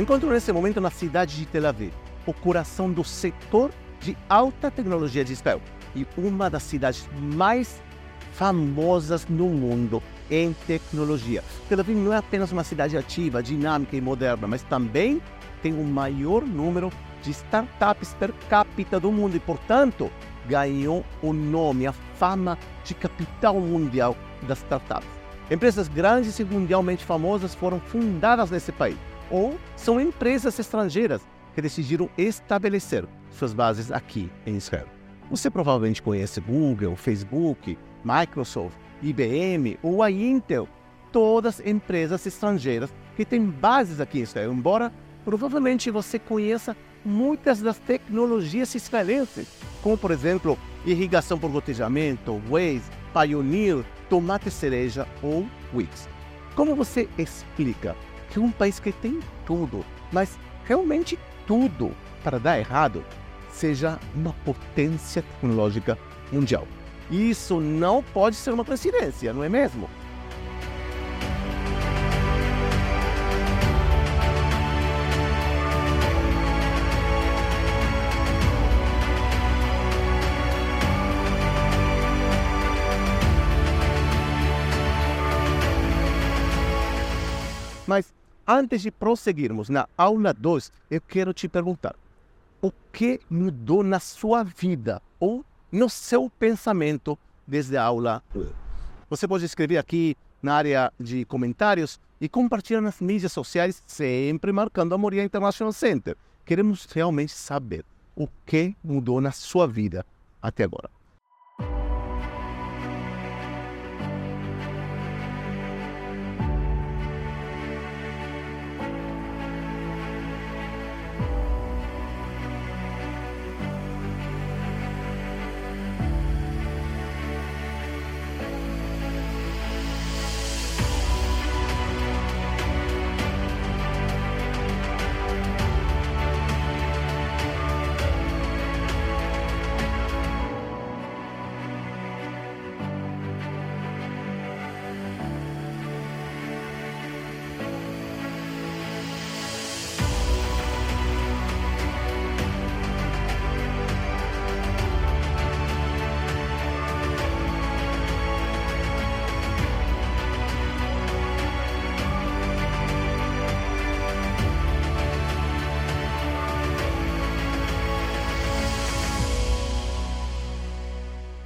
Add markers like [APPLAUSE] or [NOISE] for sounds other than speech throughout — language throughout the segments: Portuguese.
Encontro nesse momento na cidade de Tel Aviv, o coração do setor de alta tecnologia de Israel e uma das cidades mais famosas no mundo em tecnologia. Tel Aviv não é apenas uma cidade ativa, dinâmica e moderna, mas também tem o maior número de startups per capita do mundo e, portanto, ganhou o nome, a fama de capital mundial das startups. Empresas grandes e mundialmente famosas foram fundadas nesse país, ou são empresas estrangeiras que decidiram estabelecer suas bases aqui em Israel. Você provavelmente conhece Google, Facebook, Microsoft, IBM ou a Intel, todas empresas estrangeiras que têm bases aqui em Israel, embora provavelmente você conheça muitas das tecnologias israelenses, como por exemplo irrigação por gotejamento, Waze, Pioneer, tomate cereja ou Wix. Como você explica que um país que tem tudo, mas realmente tudo para dar errado, seja uma potência tecnológica mundial? Isso não pode ser uma coincidência, não é mesmo? Antes de prosseguirmos na aula 2, eu quero te perguntar: o que mudou na sua vida ou no seu pensamento desde a aula 1? Você pode escrever aqui na área de comentários e compartilhar nas mídias sociais, sempre marcando a Moria International Center. Queremos realmente saber o que mudou na sua vida até agora.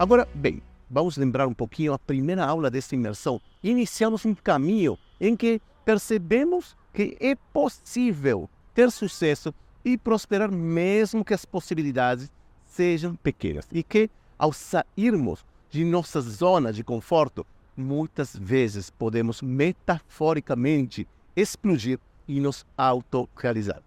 Agora, bem, vamos lembrar um pouquinho a primeira aula dessa imersão. Iniciamos um caminho em que percebemos que é possível ter sucesso e prosperar mesmo que as possibilidades sejam pequenas. E que ao sairmos de nossa zona de conforto, muitas vezes podemos metaforicamente explodir e nos autorrealizar.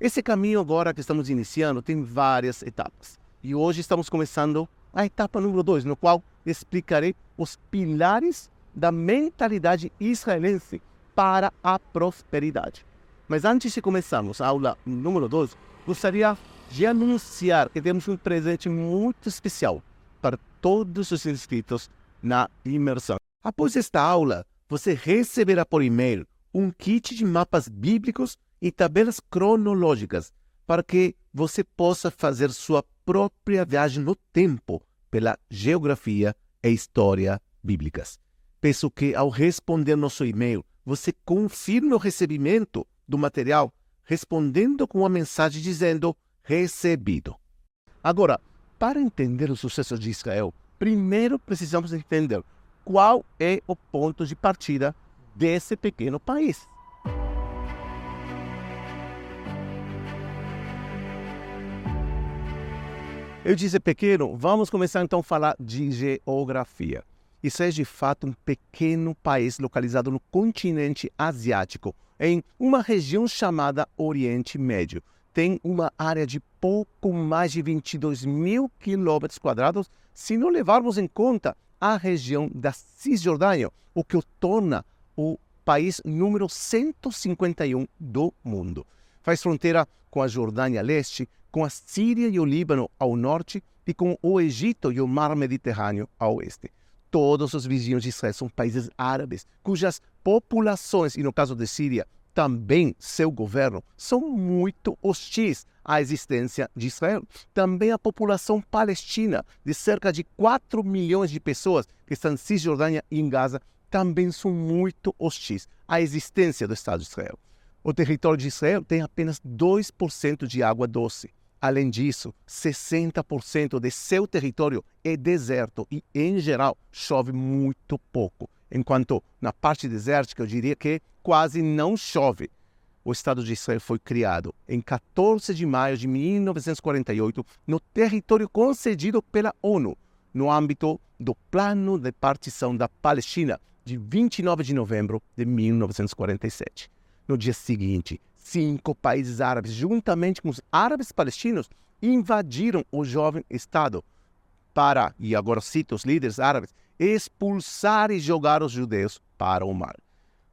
Esse caminho agora que estamos iniciando tem várias etapas. E hoje estamos começando a etapa número 2, no qual explicarei os pilares da mentalidade israelense para a prosperidade. Mas antes de começarmos a aula número 2, gostaria de anunciar que temos um presente muito especial para todos os inscritos na imersão. Após esta aula, você receberá por e-mail um kit de mapas bíblicos e tabelas cronológicas para que você possa fazer sua própria viagem no tempo pela geografia e história bíblicas. Peço que, ao responder nosso e-mail, você confirme o recebimento do material, respondendo com uma mensagem dizendo recebido. Agora, para entender o sucesso de Israel, primeiro precisamos entender qual é o ponto de partida desse pequeno país. Eu disse pequeno, vamos começar então a falar de geografia. Isso é de fato um pequeno país localizado no continente asiático, em uma região chamada Oriente Médio. Tem uma área de pouco mais de 22 mil quilômetros quadrados, se não levarmos em conta a região da Cisjordânia, o que o torna o país número 151 do mundo. Faz fronteira com a Jordânia Leste, com a Síria e o Líbano ao norte e com o Egito e o Mar Mediterrâneo ao oeste. Todos os vizinhos de Israel são países árabes, cujas populações, e no caso de Síria, também seu governo são muito hostis à existência de Israel. Também a população palestina, de cerca de 4 milhões de pessoas que estão em Cisjordânia e em Gaza, também são muito hostis à existência do Estado de Israel. O território de Israel tem apenas 2% de água doce. Além disso, 60% de seu território é deserto e, em geral, chove muito pouco. Enquanto na parte desértica, eu diria que quase não chove. O Estado de Israel foi criado em 14 de maio de 1948 no território concedido pela ONU, no âmbito do Plano de Partição da Palestina, de 29 de novembro de 1947. No dia seguinte, cinco países árabes, juntamente com os árabes palestinos, invadiram o jovem Estado para, e agora cito os líderes árabes, expulsar e jogar os judeus para o mar.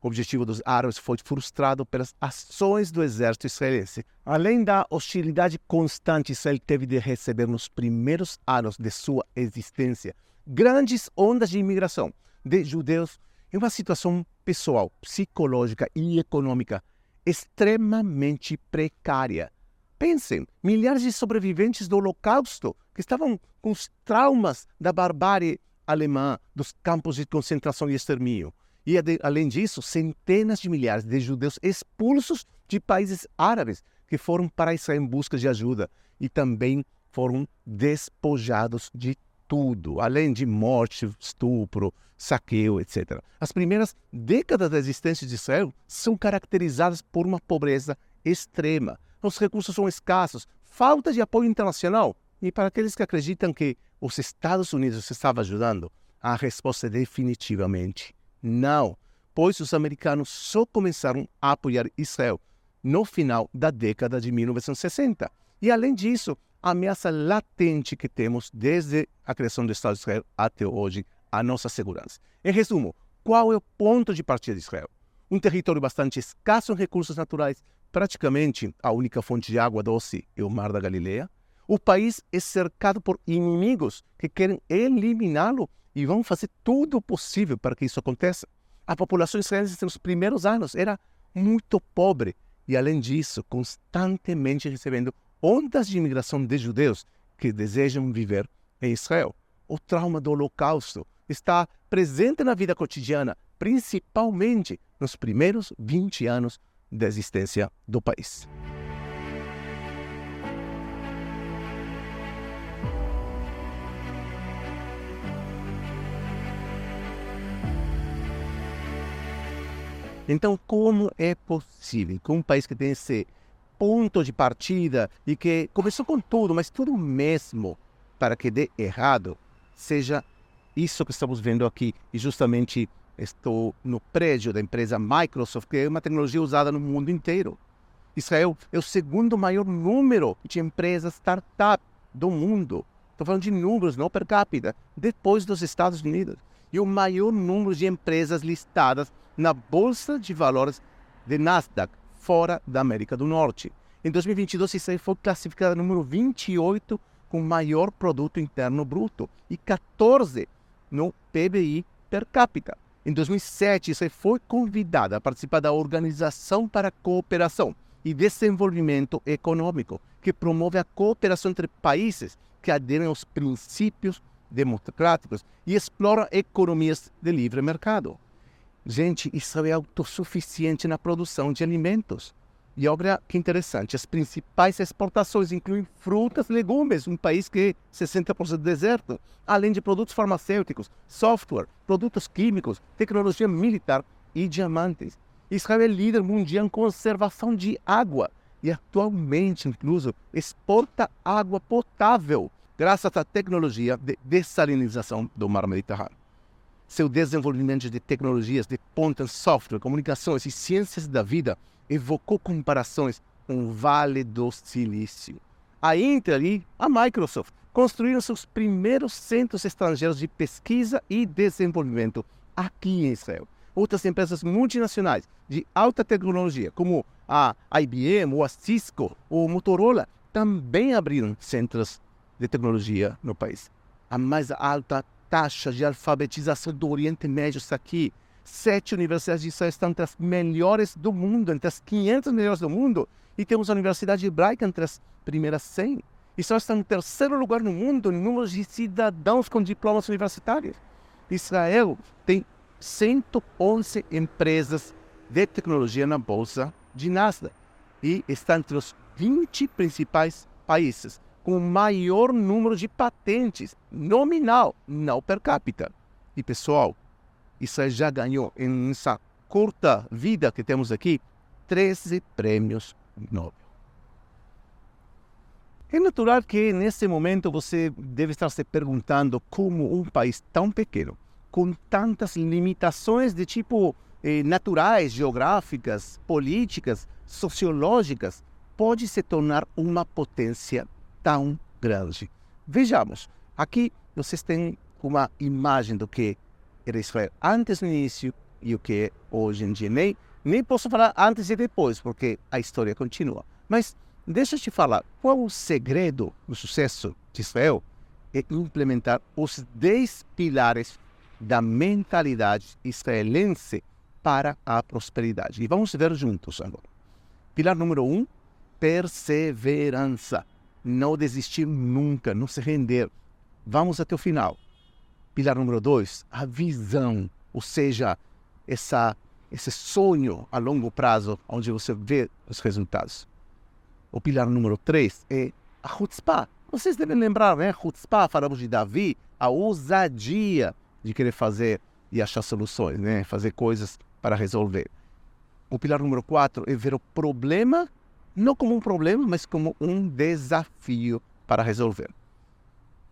O objetivo dos árabes foi frustrado pelas ações do exército israelense. Além da hostilidade constante Israel teve de receber nos primeiros anos de sua existência, grandes ondas de imigração de judeus em uma situação pessoal, psicológica e econômica extremamente precária. Pensem, milhares de sobreviventes do Holocausto que estavam com os traumas da barbárie alemã, dos campos de concentração e extermínio. E, além disso, centenas de milhares de judeus expulsos de países árabes que foram para Israel em busca de ajuda e também foram despojados de tudo, além de morte, estupro, saqueio, etc. As primeiras décadas da existência de Israel são caracterizadas por uma pobreza extrema. Os recursos são escassos, falta de apoio internacional. E para aqueles que acreditam que os Estados Unidos estavam ajudando, a resposta é definitivamente não, pois os americanos só começaram a apoiar Israel no final da década de 1960. E além disso, ameaça latente que temos desde a criação do Estado de Israel até hoje, a nossa segurança. Em resumo, qual é o ponto de partida de Israel? Um território bastante escasso em recursos naturais, praticamente a única fonte de água doce é o Mar da Galileia. O país é cercado por inimigos que querem eliminá-lo e vão fazer tudo o possível para que isso aconteça. A população israelense nos primeiros anos era muito pobre e, além disso, constantemente recebendo ondas de imigração de judeus que desejam viver em Israel. O trauma do Holocausto está presente na vida cotidiana, principalmente nos primeiros 20 anos da existência do país. Então, como é possível que um país que tem esse ponto de partida e que começou com tudo, mas tudo mesmo para que dê errado, seja isso que estamos vendo aqui. E justamente estou no prédio da empresa Microsoft, que é uma tecnologia usada no mundo inteiro. Israel é o segundo maior número de empresas startup do mundo. Estou falando de números, não per capita, depois dos Estados Unidos. E o maior número de empresas listadas na Bolsa de Valores de Nasdaq, fora da América do Norte. Em 2022, Israel foi classificada número 28 com maior produto interno bruto e 14 no PBI per capita. Em 2007, Israel foi convidada a participar da Organização para a Cooperação e Desenvolvimento Econômico, que promove a cooperação entre países que aderem aos princípios democráticos e explora economias de livre mercado. Gente, Israel é autossuficiente na produção de alimentos. E olha que interessante, as principais exportações incluem frutas, legumes, um país que é 60% deserto, além de produtos farmacêuticos, software, produtos químicos, tecnologia militar e diamantes. Israel é líder mundial em conservação de água e atualmente, incluso, exporta água potável graças à tecnologia de dessalinização do mar Mediterrâneo seu desenvolvimento de tecnologias de ponta em software, comunicações e ciências da vida evocou comparações com o Vale do Silício. A Intel e a Microsoft construíram seus primeiros centros estrangeiros de pesquisa e desenvolvimento aqui em Israel. Outras empresas multinacionais de alta tecnologia, como a IBM, ou a Cisco, ou Motorola, também abriram centros de tecnologia no país. A mais alta taxa de alfabetização do Oriente Médio está aqui. Sete universidades de Israel estão entre as melhores do mundo, entre as 500 melhores do mundo, e temos a Universidade Hebraica entre as primeiras 100. Israel está no terceiro lugar no mundo em número de cidadãos com diplomas universitários. Israel tem 111 empresas de tecnologia na bolsa de Nasdaq e está entre os 20 principais países com o maior número de patentes nominal, não per capita. E pessoal, Israel já ganhou em essa curta vida que temos aqui 13 prêmios Nobel. É natural que nesse momento você deve estar se perguntando como um país tão pequeno, com tantas limitações de tipo eh, naturais, geográficas, políticas, sociológicas, pode se tornar uma potência tão grande. Vejamos, aqui vocês têm uma imagem do que era Israel antes no início e o que hoje em dia. Nem, nem posso falar antes e depois, porque a história continua. Mas Deixa eu te falar, qual o segredo do sucesso de Israel? É implementar os 10 pilares da mentalidade israelense para a prosperidade. E vamos ver juntos agora. Pilar número um, perseverança. Não desistir nunca, não se render. Vamos até o final. Pilar número dois, a visão, ou seja, essa, esse sonho a longo prazo, onde você vê os resultados. O pilar número 3 é a chutzpah. Vocês devem lembrar, né? Chutzpah, falamos de Davi, a ousadia de querer fazer e achar soluções, né? Fazer coisas para resolver. O pilar número 4 é ver o problema não como um problema, mas como um desafio para resolver.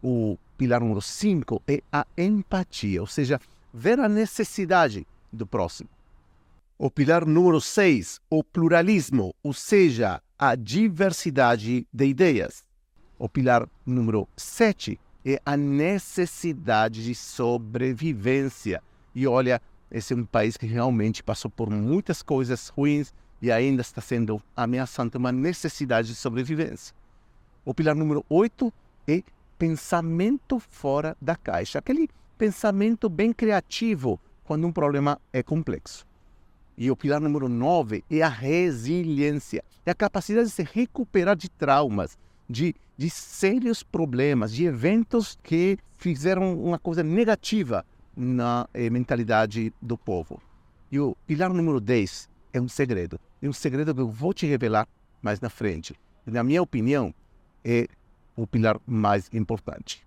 O pilar número 5 é a empatia, ou seja, ver a necessidade do próximo. O pilar número 6, o pluralismo, ou seja, a diversidade de ideias. O pilar número 7 é a necessidade de sobrevivência. E olha, esse é um país que realmente passou por muitas coisas ruins e ainda está sendo ameaçando uma necessidade de sobrevivência. O pilar número 8 é pensamento fora da caixa, aquele pensamento bem criativo quando um problema é complexo. E o pilar número 9 é a resiliência. É a capacidade de se recuperar de traumas, de, de sérios problemas, de eventos que fizeram uma coisa negativa na eh, mentalidade do povo. E o pilar número 10 é um segredo. É um segredo que eu vou te revelar mais na frente. Na minha opinião, é o pilar mais importante.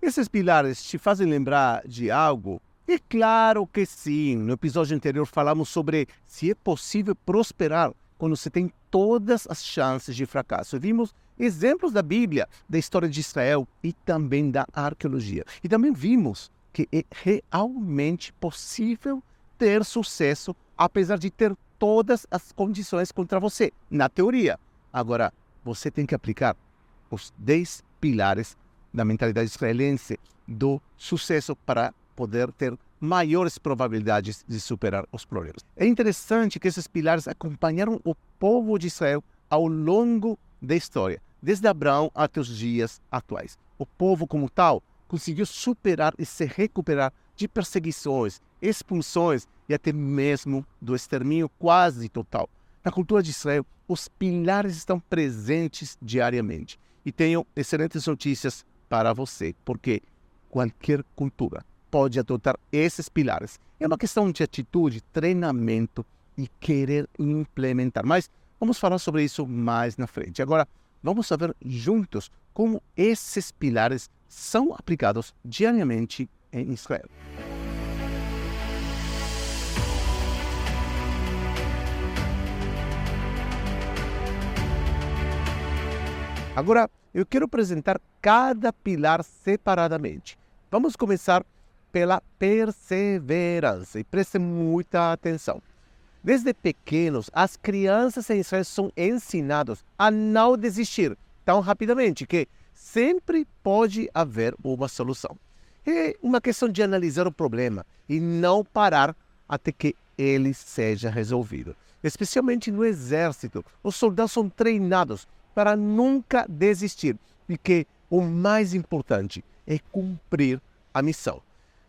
Esses pilares te fazem lembrar de algo é claro que sim. No episódio anterior falamos sobre se é possível prosperar quando você tem todas as chances de fracasso. Vimos exemplos da Bíblia, da história de Israel e também da arqueologia. E também vimos que é realmente possível ter sucesso apesar de ter todas as condições contra você, na teoria. Agora, você tem que aplicar os 10 pilares da mentalidade israelense do sucesso para poder ter maiores probabilidades de superar os problemas. É interessante que esses pilares acompanharam o povo de Israel ao longo da história, desde Abraão até os dias atuais. O povo, como tal, conseguiu superar e se recuperar de perseguições, expulsões e até mesmo do extermínio quase total. Na cultura de Israel, os pilares estão presentes diariamente. E tenho excelentes notícias para você, porque qualquer cultura pode adotar esses pilares. É uma questão de atitude, treinamento e querer implementar. Mas vamos falar sobre isso mais na frente. Agora, vamos saber juntos como esses pilares são aplicados diariamente em Israel. Agora, eu quero apresentar cada pilar separadamente. Vamos começar pela perseverança. E preste muita atenção. Desde pequenos, as crianças em Israel são ensinadas a não desistir tão rapidamente, que sempre pode haver uma solução. É uma questão de analisar o problema e não parar até que ele seja resolvido. Especialmente no exército, os soldados são treinados para nunca desistir, porque o mais importante é cumprir a missão.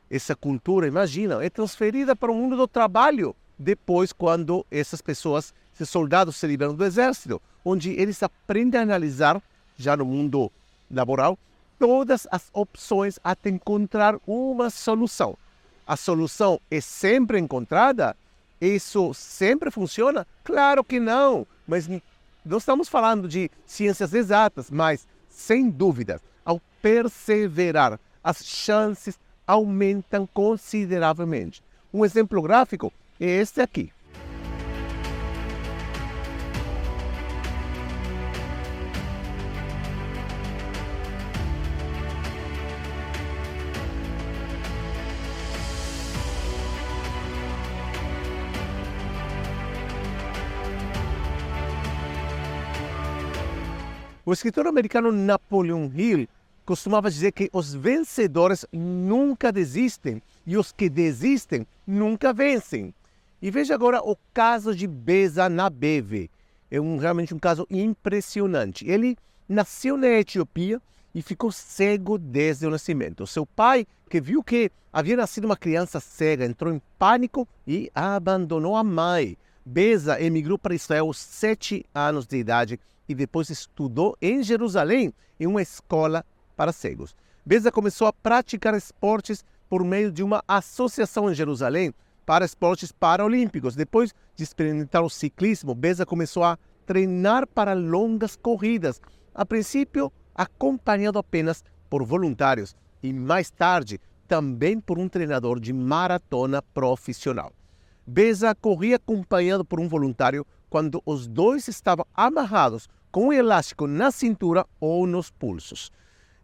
essa cultura, imagina, é transferida para o mundo do trabalho depois quando essas pessoas, esses soldados se liberam do exército, onde eles aprendem a analisar, já no mundo laboral, todas as opções até encontrar uma solução. A solução é sempre encontrada? Isso sempre funciona? Claro que não, mas não estamos falando de ciências exatas, mas sem dúvida, ao perseverar, as chances aumentam consideravelmente. Um exemplo gráfico é este aqui. O escritor americano Napoleon Hill costumava dizer que os vencedores nunca desistem e os que desistem nunca vencem. E veja agora o caso de Beza Nabeve. É um, realmente um caso impressionante. Ele nasceu na Etiópia e ficou cego desde o nascimento. Seu pai, que viu que havia nascido uma criança cega, entrou em pânico e abandonou a mãe. Beza emigrou para Israel aos sete anos de idade e depois estudou em Jerusalém em uma escola para cegos. Beza começou a praticar esportes por meio de uma associação em Jerusalém para esportes paralímpicos. Depois de experimentar o ciclismo, Beza começou a treinar para longas corridas, a princípio acompanhado apenas por voluntários e mais tarde também por um treinador de maratona profissional. Beza corria acompanhado por um voluntário quando os dois estavam amarrados com um elástico na cintura ou nos pulsos.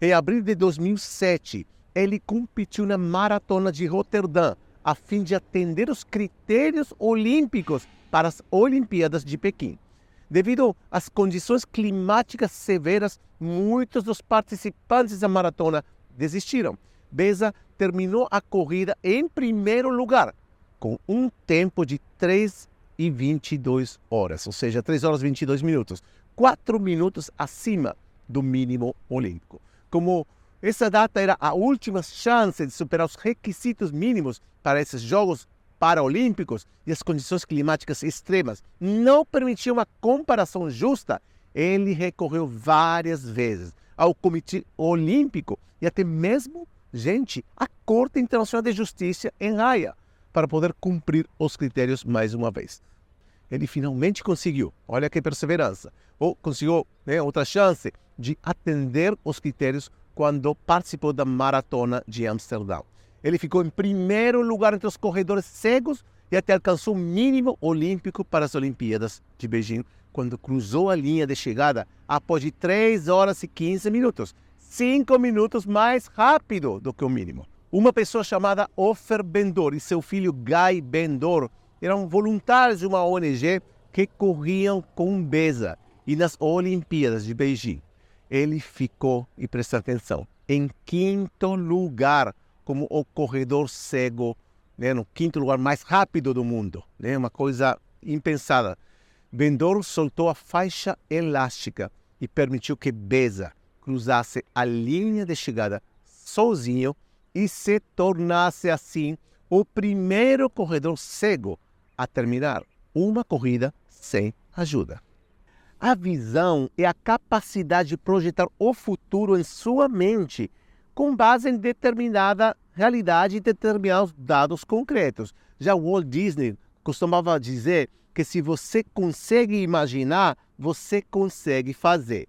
Em abril de 2007, ele competiu na Maratona de Roterdã, a fim de atender os critérios olímpicos para as Olimpíadas de Pequim. Devido às condições climáticas severas, muitos dos participantes da maratona desistiram. Beza terminou a corrida em primeiro lugar, com um tempo de 3 e 22 horas, ou seja, 3 horas e 22 minutos, 4 minutos acima do mínimo olímpico. Como essa data era a última chance de superar os requisitos mínimos para esses Jogos Paralímpicos e as condições climáticas extremas não permitiam uma comparação justa, ele recorreu várias vezes ao Comitê Olímpico e até mesmo, gente, à Corte Internacional de Justiça em Haia, para poder cumprir os critérios mais uma vez ele finalmente conseguiu, olha que perseverança, ou conseguiu né, outra chance de atender os critérios quando participou da maratona de Amsterdã. Ele ficou em primeiro lugar entre os corredores cegos e até alcançou o mínimo olímpico para as Olimpíadas de Beijing, quando cruzou a linha de chegada após de 3 horas e 15 minutos, 5 minutos mais rápido do que o mínimo. Uma pessoa chamada Ofer Bendor e seu filho Guy Bendor eram voluntários de uma ONG que corriam com Beza e nas Olimpíadas de Beijing. Ele ficou, e presta atenção, em quinto lugar como o corredor cego, né, no quinto lugar mais rápido do mundo. Né, uma coisa impensada. Bendor soltou a faixa elástica e permitiu que Beza cruzasse a linha de chegada sozinho e se tornasse assim o primeiro corredor cego a terminar uma corrida sem ajuda. A visão é a capacidade de projetar o futuro em sua mente com base em determinada realidade e determinados dados concretos. Já Walt Disney costumava dizer que se você consegue imaginar, você consegue fazer.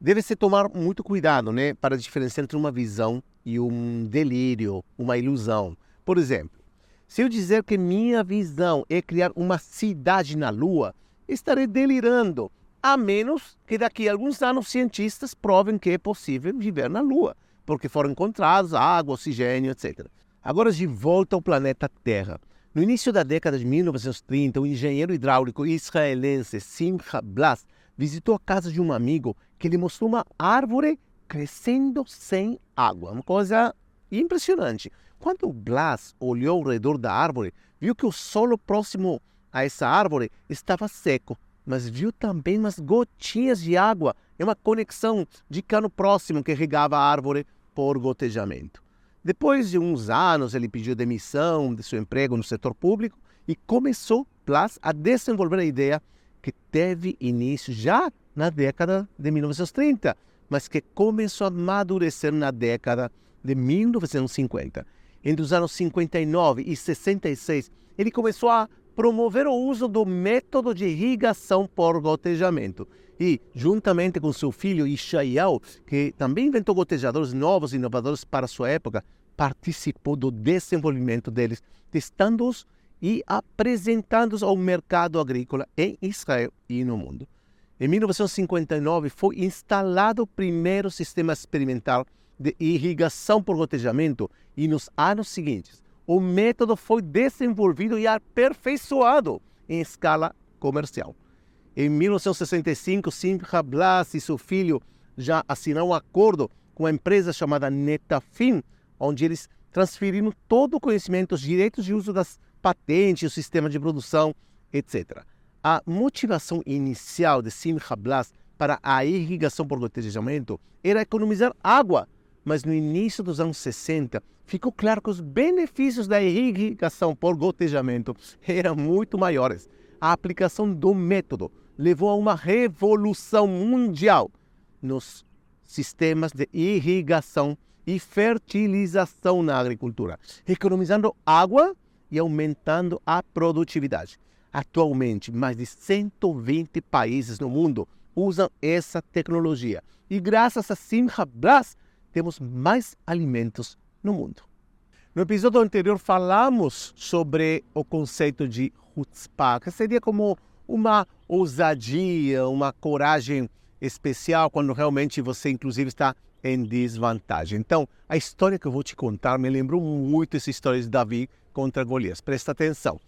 Deve-se tomar muito cuidado né, para diferenciar entre uma visão e um delírio, uma ilusão. Por exemplo, se eu dizer que minha visão é criar uma cidade na Lua, estarei delirando, a menos que daqui a alguns anos cientistas provem que é possível viver na Lua, porque foram encontrados água, oxigênio, etc. Agora de volta ao planeta Terra. No início da década de 1930, o engenheiro hidráulico israelense Simcha Blas visitou a casa de um amigo que lhe mostrou uma árvore crescendo sem água, uma coisa impressionante. Quando Blas olhou ao redor da árvore, viu que o solo próximo a essa árvore estava seco, mas viu também umas gotinhas de água e uma conexão de cano próximo que regava a árvore por gotejamento. Depois de uns anos, ele pediu demissão de seu emprego no setor público e começou Plus a desenvolver a ideia que teve início já na década de 1930, mas que começou a amadurecer na década de 1950. Entre os anos 59 e 66, ele começou a promover o uso do método de irrigação por gotejamento. E, juntamente com seu filho Ishael, que também inventou gotejadores novos e inovadores para sua época, participou do desenvolvimento deles, testando-os e apresentando-os ao mercado agrícola em Israel e no mundo. Em 1959, foi instalado o primeiro sistema experimental de irrigação por gotejamento e nos anos seguintes, o método foi desenvolvido e aperfeiçoado em escala comercial. Em 1965, Simcha Blas e seu filho já assinaram um acordo com a empresa chamada Netafim, onde eles transferiram todo o conhecimento, os direitos de uso das patentes, o sistema de produção, etc. A motivação inicial de Simcha Blas para a irrigação por gotejamento era economizar água, mas no início dos anos 60 ficou claro que os benefícios da irrigação por gotejamento [LAUGHS] eram muito maiores. A aplicação do método levou a uma revolução mundial nos sistemas de irrigação e fertilização na agricultura, economizando água e aumentando a produtividade. Atualmente, mais de 120 países no mundo usam essa tecnologia. E graças a Simcha Blas, temos mais alimentos no mundo. No episódio anterior falamos sobre o conceito de chutzpah, que seria como uma ousadia, uma coragem especial quando realmente você inclusive está em desvantagem. Então, a história que eu vou te contar me lembrou muito essa história de Davi contra Golias. Presta atenção.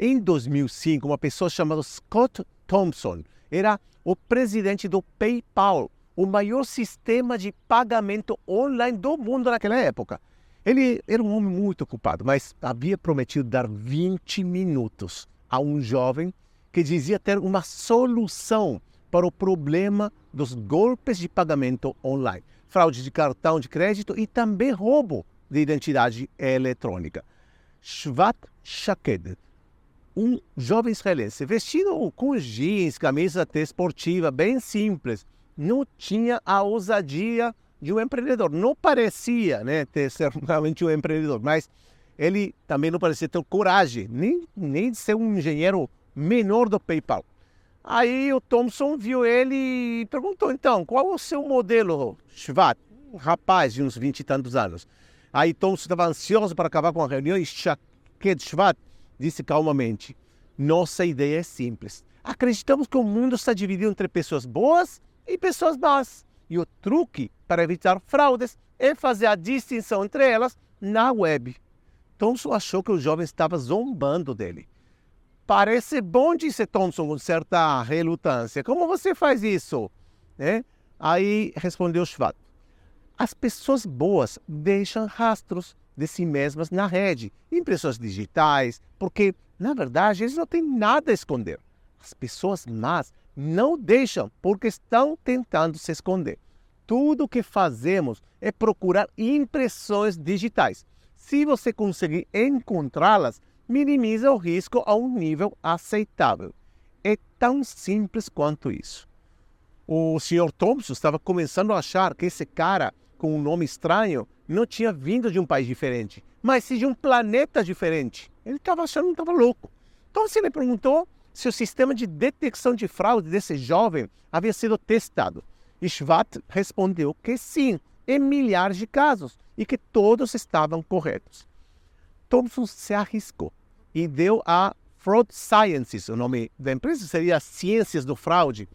Em 2005, uma pessoa chamada Scott Thompson era o presidente do PayPal, o maior sistema de pagamento online do mundo naquela época. Ele era um homem muito ocupado, mas havia prometido dar 20 minutos a um jovem que dizia ter uma solução para o problema dos golpes de pagamento online, fraude de cartão de crédito e também roubo de identidade eletrônica. Shvat Shaked, um jovem israelense vestido com jeans, camisa até esportiva, bem simples, não tinha a ousadia de um empreendedor. Não parecia né, ter [LAUGHS] ser realmente um empreendedor, mas ele também não parecia ter coragem, nem, nem de ser um engenheiro menor do PayPal. Aí o Thompson viu ele e perguntou, então, qual é o seu modelo, Shvat? Um rapaz de uns vinte e tantos anos. Aí Thompson estava ansioso para acabar com a reunião e Shaked Shvat disse calmamente, nossa ideia é simples. Acreditamos que o mundo está dividido entre pessoas boas e pessoas más. E o truque para evitar fraudes é fazer a distinção entre elas na web. Thompson achou que o jovem estava zombando dele. Parece bom, disse Thompson com certa relutância. Como você faz isso? É? Aí respondeu Schwab. As pessoas boas deixam rastros de si mesmas na rede, impressões digitais, porque, na verdade, eles não têm nada a esconder. As pessoas más não deixam porque estão tentando se esconder. Tudo o que fazemos é procurar impressões digitais. Se você conseguir encontrá-las, minimiza o risco a um nível aceitável. É tão simples quanto isso. O Sr. Thompson estava começando a achar que esse cara com um nome estranho não tinha vindo de um país diferente, mas sim de um planeta diferente. Ele estava achando que estava louco. Então, se ele perguntou se o sistema de detecção de fraude desse jovem havia sido testado. Schwat respondeu que sim, em milhares de casos, e que todos estavam corretos. Thompson se arriscou e deu a Fraud Sciences, o nome da empresa seria Ciências do Fraude.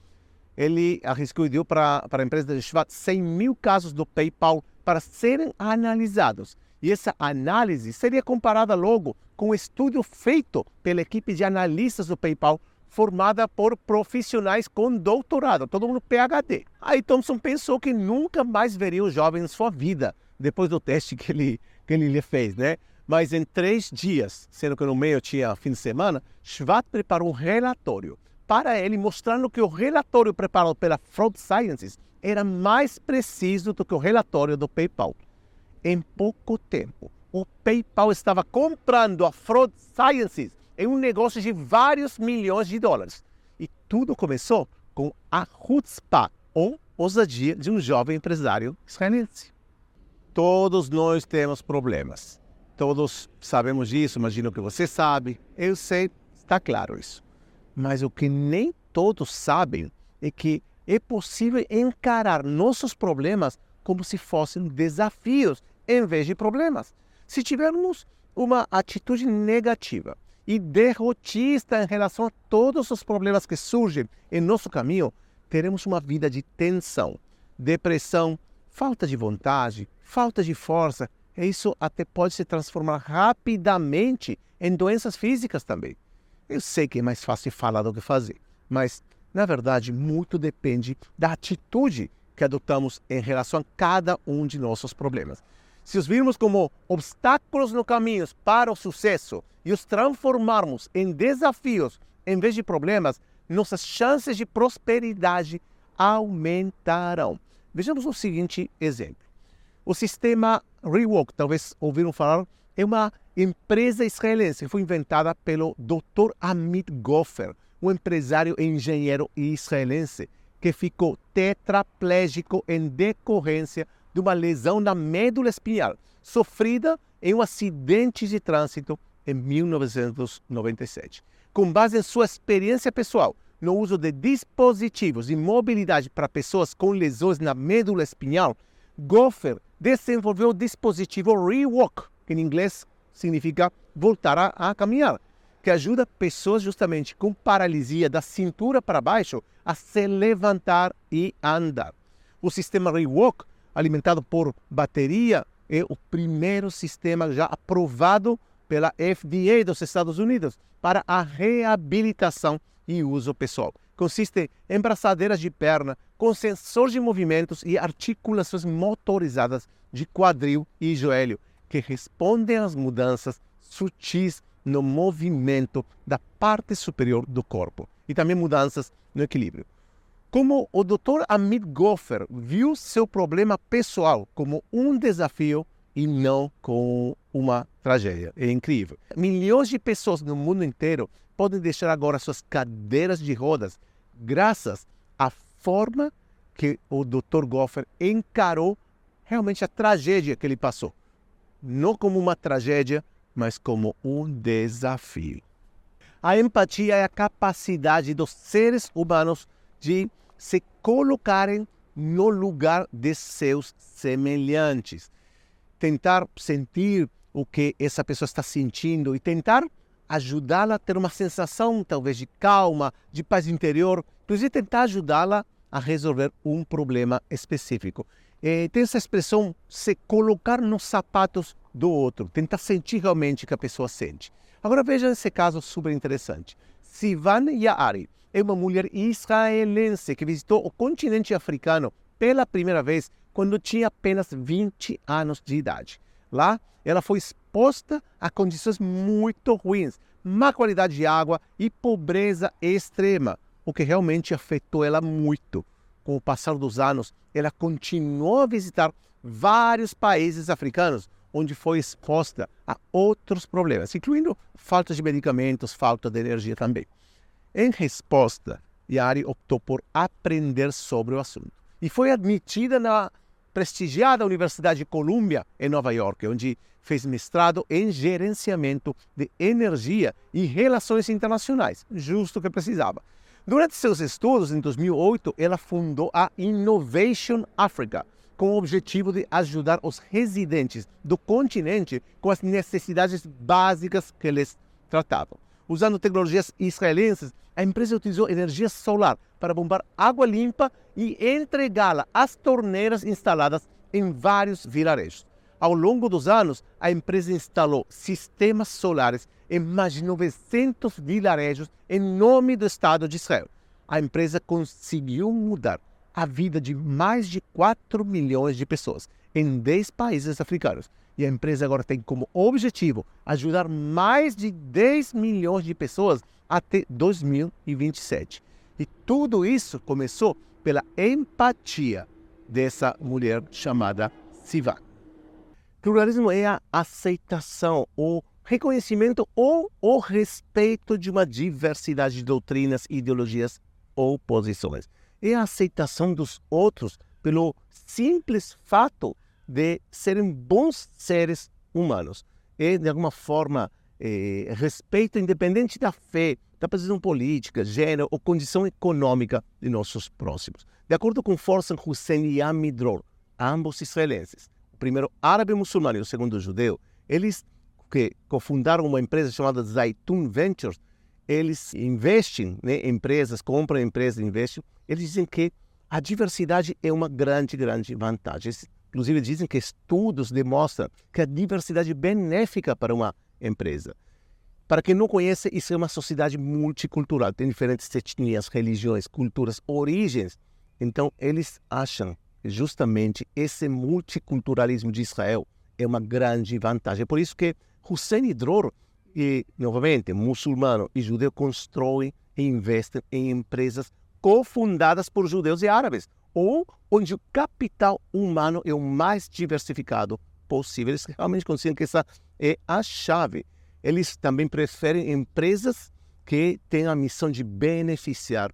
Ele arriscou e deu para, para a empresa de Schwat 100 mil casos do PayPal para serem analisados. E essa análise seria comparada logo com um estudo feito pela equipe de analistas do PayPal, formada por profissionais com doutorado, todo mundo PhD. Aí Thompson pensou que nunca mais veria o jovem em sua vida, depois do teste que ele, que ele lhe fez, né? Mas em três dias, sendo que no meio tinha fim de semana, Schwartz preparou um relatório para ele, mostrando que o relatório preparado pela Fraud Sciences era mais preciso do que o relatório do PayPal. em pouco tempo, o PayPal estava comprando a Fraud Sciences em um negócio de vários milhões de dólares. E tudo começou com a chutzpah, ou ousadia de um jovem empresário israelense. Todos nós temos problemas. Todos sabemos disso, imagino que você sabe. Eu sei, está claro isso. Mas o que nem todos sabem é que é possível encarar nossos problemas como se fossem desafios em vez de problemas. Se tivermos uma atitude negativa e derrotista em relação a todos os problemas que surgem em nosso caminho, teremos uma vida de tensão, depressão, falta de vontade, falta de força. Isso até pode se transformar rapidamente em doenças físicas também. Eu sei que é mais fácil falar do que fazer, mas na verdade muito depende da atitude que adotamos em relação a cada um de nossos problemas. Se os virmos como obstáculos no caminho para o sucesso e os transformarmos em desafios em vez de problemas, nossas chances de prosperidade aumentarão. Vejamos o seguinte exemplo. O sistema Rewalk, talvez ouviram falar, é uma empresa israelense foi inventada pelo Dr. Amit Goffer, um empresário e engenheiro israelense que ficou tetraplégico em decorrência de uma lesão na médula espinhal, sofrida em um acidente de trânsito em 1997. Com base em sua experiência pessoal no uso de dispositivos de mobilidade para pessoas com lesões na médula espinhal, Goffer desenvolveu o dispositivo Rewalk, que em inglês significa voltar a, a caminhar, que ajuda pessoas justamente com paralisia da cintura para baixo a se levantar e andar. O sistema Rewalk alimentado por bateria, é o primeiro sistema já aprovado pela FDA dos Estados Unidos para a reabilitação e uso pessoal. Consiste em braçadeiras de perna com sensor de movimentos e articulações motorizadas de quadril e joelho, que respondem às mudanças sutis no movimento da parte superior do corpo e também mudanças no equilíbrio. Como o Dr. Amit Goffer viu seu problema pessoal como um desafio e não como uma tragédia. É incrível. Milhões de pessoas no mundo inteiro podem deixar agora suas cadeiras de rodas graças à forma que o Dr. Goffer encarou realmente a tragédia que ele passou. Não como uma tragédia, mas como um desafio. A empatia é a capacidade dos seres humanos de se colocarem no lugar de seus semelhantes. Tentar sentir o que essa pessoa está sentindo e tentar ajudá-la a ter uma sensação talvez de calma, de paz interior, inclusive tentar ajudá-la a resolver um problema específico. É, tem essa expressão se colocar nos sapatos do outro, tentar sentir realmente o que a pessoa sente. Agora veja esse caso super interessante. Sivan Yaari é uma mulher israelense que visitou o continente africano pela primeira vez quando tinha apenas 20 anos de idade. Lá, ela foi exposta a condições muito ruins, má qualidade de água e pobreza extrema, o que realmente afetou ela muito. Com o passar dos anos, ela continuou a visitar vários países africanos, onde foi exposta a outros problemas, incluindo falta de medicamentos, falta de energia também. Em resposta, Yari optou por aprender sobre o assunto e foi admitida na prestigiada Universidade de Columbia, em Nova York, onde fez mestrado em gerenciamento de energia e relações internacionais, justo o que precisava. Durante seus estudos, em 2008, ela fundou a Innovation Africa, com o objetivo de ajudar os residentes do continente com as necessidades básicas que eles tratavam. Usando tecnologias israelenses, a empresa utilizou energia solar para bombar água limpa e entregá-la às torneiras instaladas em vários vilarejos. Ao longo dos anos, a empresa instalou sistemas solares em mais de 900 vilarejos em nome do Estado de Israel. A empresa conseguiu mudar a vida de mais de 4 milhões de pessoas em 10 países africanos e a empresa agora tem como objetivo ajudar mais de 10 milhões de pessoas até 2027. E tudo isso começou pela empatia dessa mulher chamada Sivan. Pluralismo é a aceitação, o reconhecimento ou o respeito de uma diversidade de doutrinas, ideologias ou posições. É a aceitação dos outros pelo simples fato de serem bons seres humanos. É, de alguma forma, é, respeito independente da fé, da posição política, gênero ou condição econômica de nossos próximos. De acordo com Forsan Hussein e Amidror, ambos israelenses, primeiro árabe muçulmano e o segundo judeu, eles que cofundaram uma empresa chamada Zaitun Ventures, eles investem né, em empresas, compram empresas, investem. Eles dizem que a diversidade é uma grande, grande vantagem. Inclusive, dizem que estudos demonstram que a diversidade é benéfica para uma empresa. Para quem não conhece, isso é uma sociedade multicultural, tem diferentes etnias, religiões, culturas, origens. Então, eles acham justamente esse multiculturalismo de Israel é uma grande vantagem. Por isso que Hussein Dror, e, novamente, muçulmano e judeu, constroem e investem em empresas cofundadas por judeus e árabes, ou onde o capital humano é o mais diversificado possível. Eles realmente consideram que essa é a chave. Eles também preferem empresas que têm a missão de beneficiar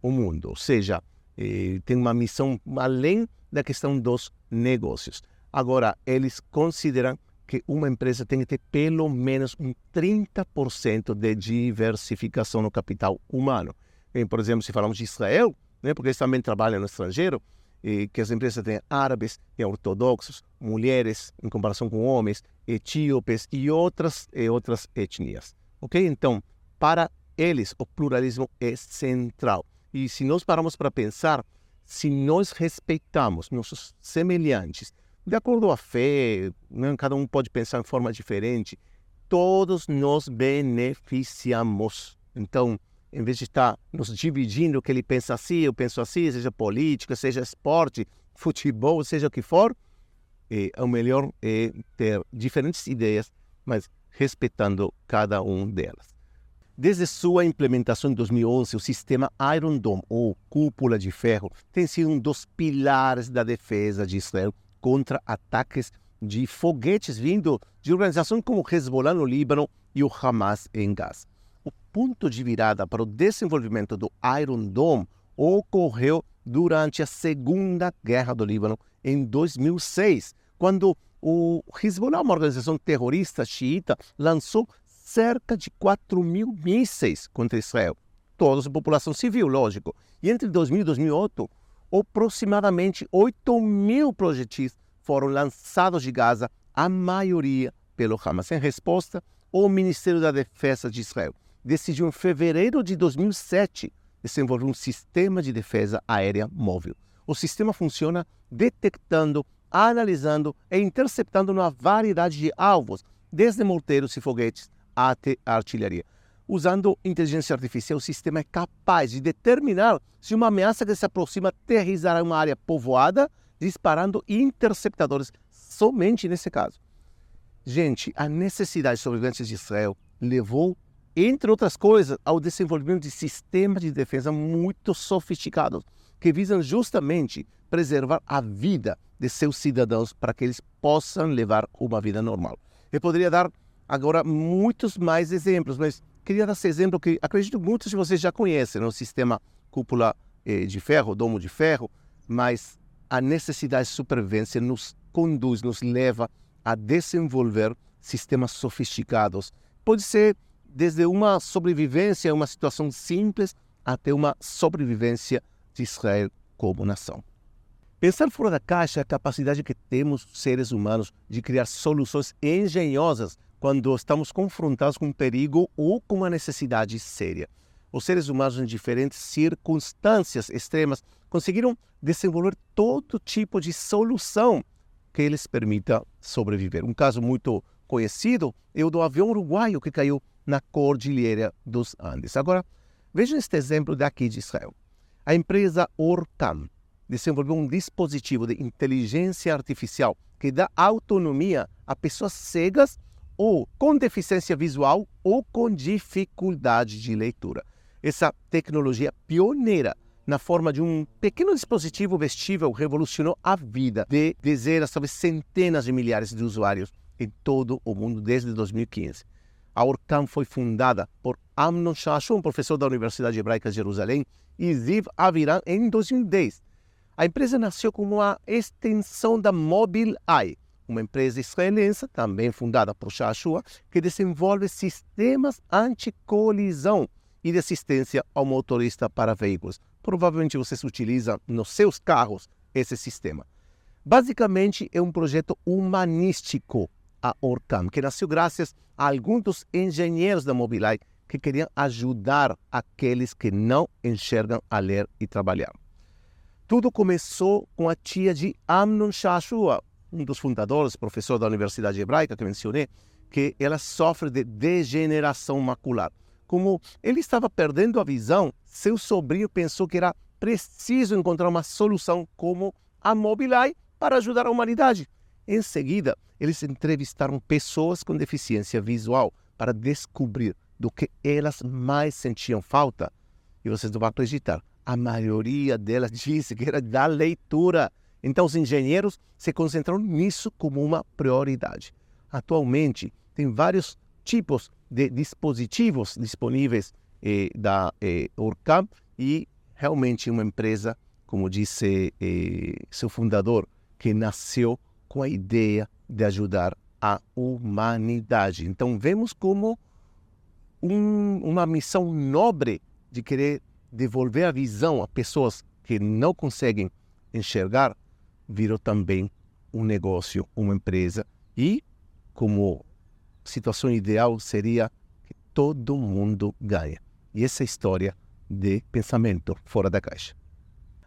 o mundo, ou seja, eh, tem uma missão além da questão dos negócios. Agora, eles consideram que uma empresa tem que ter pelo menos um 30% de diversificação no capital humano. E, por exemplo, se falamos de Israel, né, porque eles também trabalham no estrangeiro, e que as empresas têm árabes, têm ortodoxos, mulheres em comparação com homens, etíopes e outras, e outras etnias. Ok? Então, para eles, o pluralismo é central. E se nós paramos para pensar, se nós respeitamos nossos semelhantes, de acordo à fé, né, cada um pode pensar de forma diferente, todos nos beneficiamos. Então, em vez de estar nos dividindo, que ele pensa assim, eu penso assim, seja política, seja esporte, futebol, seja o que for, é, o melhor é ter diferentes ideias, mas respeitando cada um delas. Desde sua implementação em 2011, o sistema Iron Dome, ou cúpula de ferro, tem sido um dos pilares da defesa de Israel contra ataques de foguetes vindo de organizações como Hezbollah no Líbano e o Hamas em Gaza. O ponto de virada para o desenvolvimento do Iron Dome ocorreu durante a Segunda Guerra do Líbano, em 2006, quando o Hezbollah, uma organização terrorista xiita, lançou cerca de 4 mil mísseis contra Israel. Todos a população civil, lógico. E entre 2000 e 2008, aproximadamente 8 mil projetis foram lançados de Gaza, a maioria pelo Hamas. Em resposta, o Ministério da Defesa de Israel decidiu em fevereiro de 2007 desenvolver um sistema de defesa aérea móvel. O sistema funciona detectando, analisando e interceptando uma variedade de alvos, desde morteiros e foguetes até artilharia. Usando inteligência artificial, o sistema é capaz de determinar se uma ameaça que se aproxima aterrizará em uma área povoada, disparando interceptadores somente nesse caso. Gente, a necessidade de sobrevivência de Israel levou entre outras coisas, ao desenvolvimento de sistemas de defesa muito sofisticados, que visam justamente preservar a vida de seus cidadãos para que eles possam levar uma vida normal. Eu poderia dar agora muitos mais exemplos, mas queria dar esse exemplo que acredito muitos de vocês já conhecem, né? o sistema cúpula eh, de ferro, domo de ferro, mas a necessidade de supervivência nos conduz, nos leva a desenvolver sistemas sofisticados. Pode ser desde uma sobrevivência, uma situação simples, até uma sobrevivência de Israel como nação. Pensar fora da caixa é a capacidade que temos, seres humanos, de criar soluções engenhosas quando estamos confrontados com um perigo ou com uma necessidade séria. Os seres humanos, em diferentes circunstâncias extremas, conseguiram desenvolver todo tipo de solução que lhes permita sobreviver. Um caso muito conhecido é o do avião uruguaio que caiu na Cordilheira dos Andes. Agora, vejam este exemplo daqui de Israel. A empresa Orcam desenvolveu um dispositivo de inteligência artificial que dá autonomia a pessoas cegas ou com deficiência visual ou com dificuldade de leitura. Essa tecnologia pioneira na forma de um pequeno dispositivo vestível, revolucionou a vida de dezenas, talvez centenas de milhares de usuários em todo o mundo desde 2015. A Orcam foi fundada por Amnon Shashon, professor da Universidade Hebraica de Jerusalém, e Ziv Aviran em 2010. A empresa nasceu como uma extensão da Mobileye, uma empresa israelense, também fundada por Shashua, que desenvolve sistemas anti-colisão e de assistência ao motorista para veículos. Provavelmente vocês utilizam nos seus carros esse sistema. Basicamente, é um projeto humanístico, a Orcam, que nasceu graças a alguns dos engenheiros da Mobileye que queriam ajudar aqueles que não enxergam a ler e trabalhar. Tudo começou com a tia de Amnon Shashua, um dos fundadores, professor da Universidade Hebraica que mencionei, que ela sofre de degeneração macular. Como ele estava perdendo a visão, seu sobrinho pensou que era preciso encontrar uma solução como a Mobileye para ajudar a humanidade. Em seguida, eles entrevistaram pessoas com deficiência visual para descobrir do que elas mais sentiam falta. E vocês não vão acreditar, a maioria delas [LAUGHS] disse que era da leitura. Então, os engenheiros se concentraram nisso como uma prioridade. Atualmente, tem vários tipos de dispositivos disponíveis eh, da eh, Orcam e realmente uma empresa, como disse eh, seu fundador, que nasceu com a ideia de ajudar a humanidade. Então, vemos como um, uma missão nobre de querer devolver a visão a pessoas que não conseguem enxergar virou também um negócio, uma empresa. E, como situação ideal, seria que todo mundo ganha. E essa é a história de pensamento fora da caixa.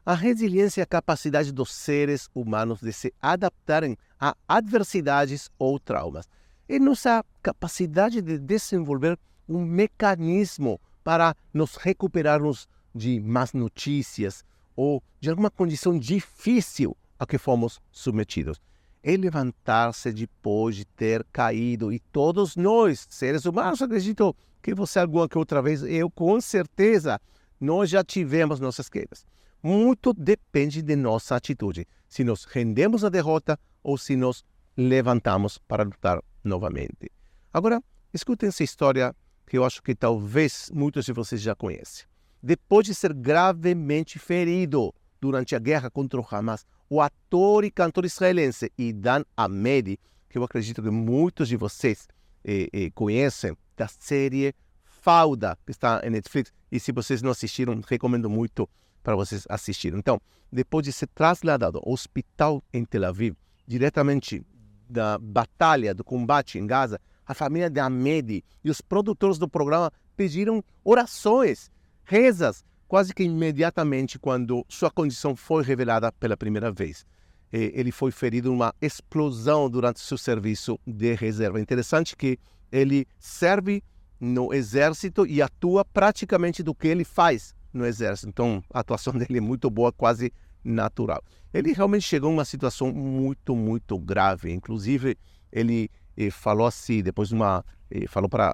A resiliência é a capacidade dos seres humanos de se adaptarem a adversidades ou traumas. É nossa capacidade de desenvolver um mecanismo para nos recuperarmos de más notícias ou de alguma condição difícil a que fomos submetidos. É levantar-se depois de ter caído. E todos nós, seres humanos, acredito que você alguma que outra vez, eu com certeza, nós já tivemos nossas quedas. Muito depende de nossa atitude. Se nos rendemos à derrota ou se nos levantamos para lutar novamente. Agora, escutem essa história que eu acho que talvez muitos de vocês já conhecem. Depois de ser gravemente ferido durante a guerra contra o Hamas, o ator e cantor israelense Idan Amedi, que eu acredito que muitos de vocês eh, eh, conhecem, da série Fauda, que está em Netflix. E se vocês não assistiram, recomendo muito para vocês assistirem. Então, depois de ser trasladado ao hospital em Tel Aviv, diretamente da batalha, do combate em Gaza, a família de Amedi e os produtores do programa pediram orações, rezas quase que imediatamente quando sua condição foi revelada pela primeira vez. Ele foi ferido numa explosão durante seu serviço de reserva. Interessante que ele serve no exército e atua praticamente do que ele faz no exército. Então, a atuação [LAUGHS] dele é muito boa, quase natural. Ele realmente chegou a uma situação muito, muito grave. Inclusive, ele eh, falou assim, depois de uma, eh, falou para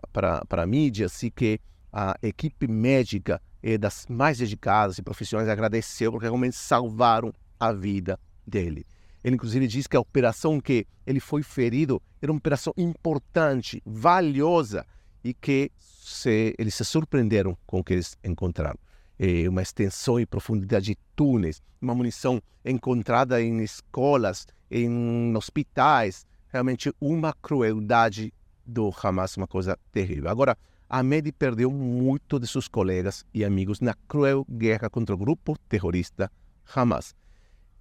a mídia, assim, que a equipe médica das mais dedicadas e profissionais agradeceu porque realmente salvaram a vida dele. Ele inclusive disse que a operação que ele foi ferido era uma operação importante, valiosa e que se, eles se surpreenderam com o que eles encontraram. Uma extensão e profundidade de túneis, uma munição encontrada em escolas, em hospitais, realmente uma crueldade do Hamas, uma coisa terrível. Agora, Ahmed perdeu muito de seus colegas e amigos na cruel guerra contra o grupo terrorista Hamas.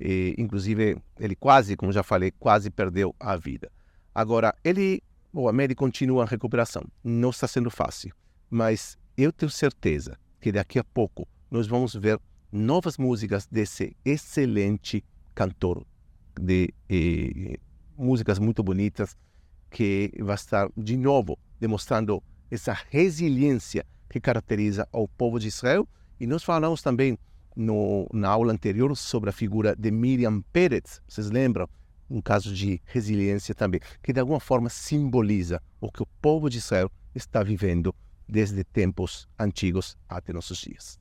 E, inclusive, ele quase, como já falei, quase perdeu a vida. Agora, ele, o Ahmed continua a recuperação. Não está sendo fácil, mas eu tenho certeza que daqui a pouco nós vamos ver novas músicas desse excelente cantor de eh, músicas muito bonitas que vai estar de novo demonstrando essa resiliência que caracteriza o povo de Israel. E nós falamos também no, na aula anterior sobre a figura de Miriam Peretz, vocês lembram? Um caso de resiliência também, que de alguma forma simboliza o que o povo de Israel está vivendo desde tempos antigos até nossos dias.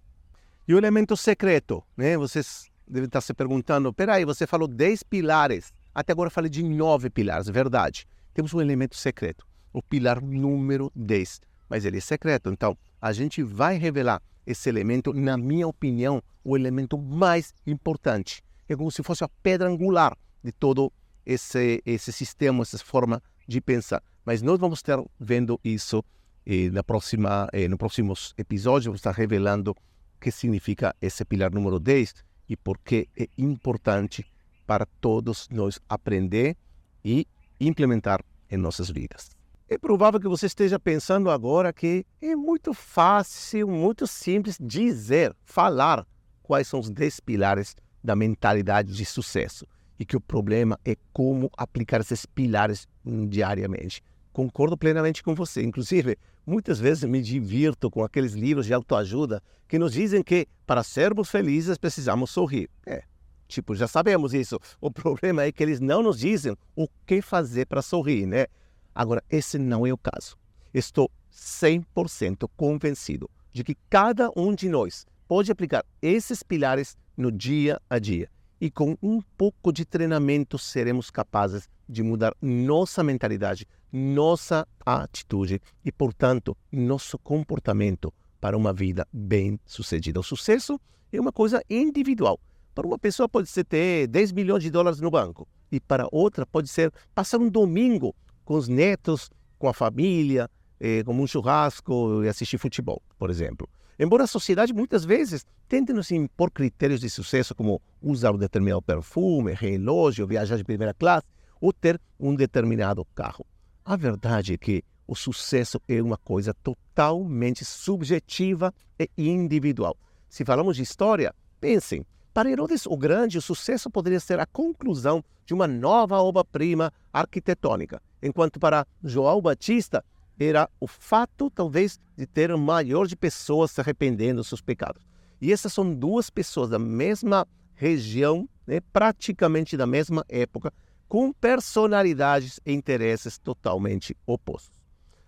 E o elemento secreto, né? Vocês devem estar se perguntando, peraí, você falou 10 pilares, até agora eu falei de 9 pilares, verdade. Temos um elemento secreto, o pilar número 10, mas ele é secreto, então a gente vai revelar esse elemento, na minha opinião, o elemento mais importante. É como se fosse a pedra angular de todo esse, esse sistema, essa forma de pensar. Mas nós vamos estar vendo isso eh, na próxima, eh, nos próximos episódios, vamos estar revelando o que significa esse pilar número 10 e por que é importante para todos nós aprender e implementar em nossas vidas. É provável que você esteja pensando agora que é muito fácil, muito simples dizer, falar quais são os 10 pilares da mentalidade de sucesso e que o problema é como aplicar esses pilares diariamente. Concordo plenamente com você. Inclusive, muitas vezes me divirto com aqueles livros de autoajuda que nos dizem que para sermos felizes precisamos sorrir. É, tipo, já sabemos isso. O [LAUGHS] problema é que eles não nos dizem o que fazer para sorrir, né? Agora, esse não é o caso. Estou 100% convencido de que cada um de nós pode aplicar esses pilares no dia a dia. E com um pouco de treinamento seremos capazes de mudar nossa mentalidade, nossa atitude e, portanto, nosso comportamento para uma vida bem-sucedida. O sucesso é uma coisa individual. Para uma pessoa pode ser ter 10 milhões de dólares no banco e para outra pode ser passar um domingo com os netos, com a família, eh, como um churrasco e assistir futebol, por exemplo. Embora a sociedade muitas vezes tente nos impor critérios de sucesso como usar um determinado perfume, relógio, viajar de primeira classe ou ter um determinado carro. A verdade é que o sucesso é uma coisa totalmente subjetiva e individual. Se falamos de história, pensem, para Herodes o Grande, o sucesso poderia ser a conclusão de uma nova obra-prima arquitetônica, enquanto para João Batista era o fato, talvez, de ter um maior de pessoas se arrependendo dos seus pecados. E essas são duas pessoas da mesma região, né, praticamente da mesma época, com personalidades e interesses totalmente opostos.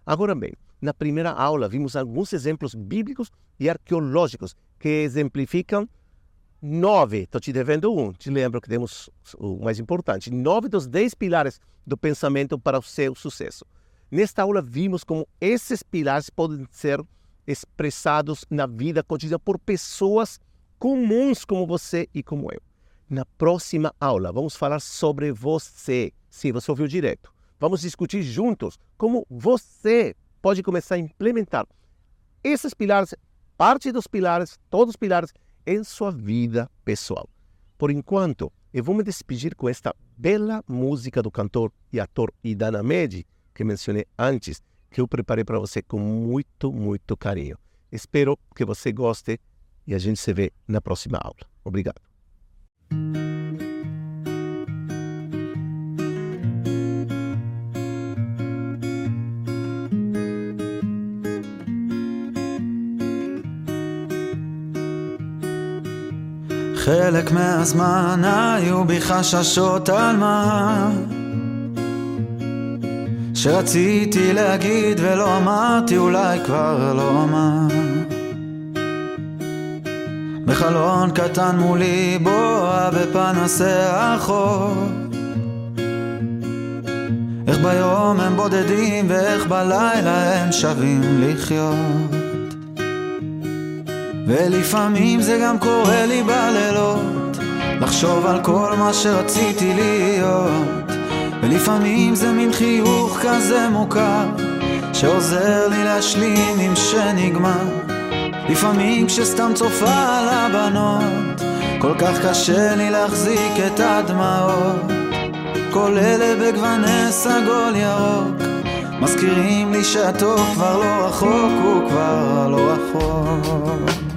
Agora bem, na primeira aula vimos alguns exemplos bíblicos e arqueológicos que exemplificam nove, estou te devendo um, te lembro que temos o mais importante, nove dos dez pilares do pensamento para o seu sucesso. Nesta aula vimos como esses pilares podem ser expressados na vida cotidiana por pessoas comuns como você e como eu. Na próxima aula vamos falar sobre você. Sim, você ouviu direto. Vamos discutir juntos como você pode começar a implementar esses pilares, parte dos pilares, todos os pilares em sua vida pessoal. Por enquanto, eu vou me despedir com esta bela música do cantor e ator Idana Medi, que mencionei antes, que eu preparei para você com muito, muito carinho. Espero que você goste e a gente se vê na próxima aula. Obrigado. חלק מהזמן היו בי חששות על מה שרציתי להגיד ולא אמרתי אולי כבר לא אמר בחלון קטן מולי בועה בפנסי החור איך ביום הם בודדים ואיך בלילה הם שווים לחיות ולפעמים זה גם קורה לי בלילות לחשוב על כל מה שרציתי להיות. ולפעמים זה מין חיוך כזה מוכר שעוזר לי להשלים עם שנגמר. לפעמים כשסתם צופה על הבנות כל כך קשה לי להחזיק את הדמעות. כל אלה בגווני סגול ירוק מזכירים לי שהטוב כבר לא רחוק, הוא כבר לא רחוק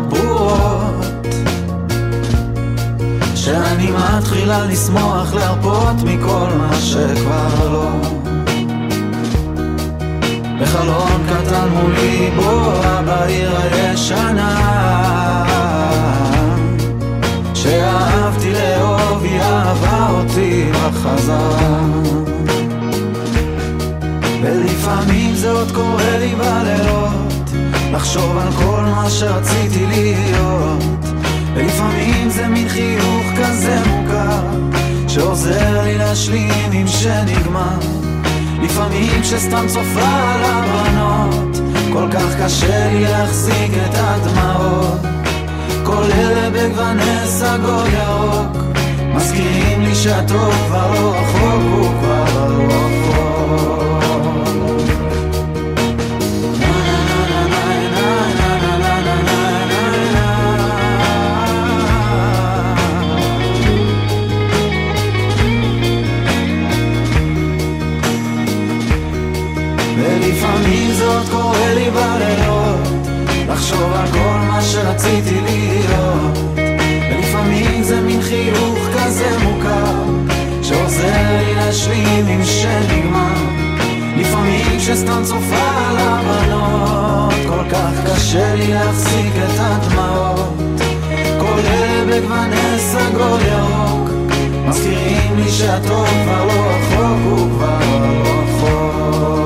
מאוד ברורות שאני מתחילה לשמוח להרפות מכל מה שכבר לא. בחלון קטן מולי בועה בעיר הישנה שאהבתי לאהוב היא אהבה אותי בחזרה. ולפעמים זה עוד קורה לי בלילות. לחשוב על כל מה שרציתי להיות. ולפעמים זה מין חיוך כזה מוכר שעוזר לי להשלים עם שנגמר. לפעמים כשסתם צופה על הבנות כל כך קשה לי להחזיק את הדמעות. כל אלה בגווני סגול ירוק מזכירים לי שהטוב כבר לא רחוק הוא כבר לחשוב על כל מה שרציתי להיות. ולפעמים זה מין חיוך כזה מוכר שעוזר לי להשלים עם שנגמר. לפעמים כשסתם צופה על הבנות כל כך קשה לי להפסיק את הדמעות. כל אלה בגווני סגול ירוק מזכירים לי שהטוב כבר לא רחוק הוא כבר לא רחוק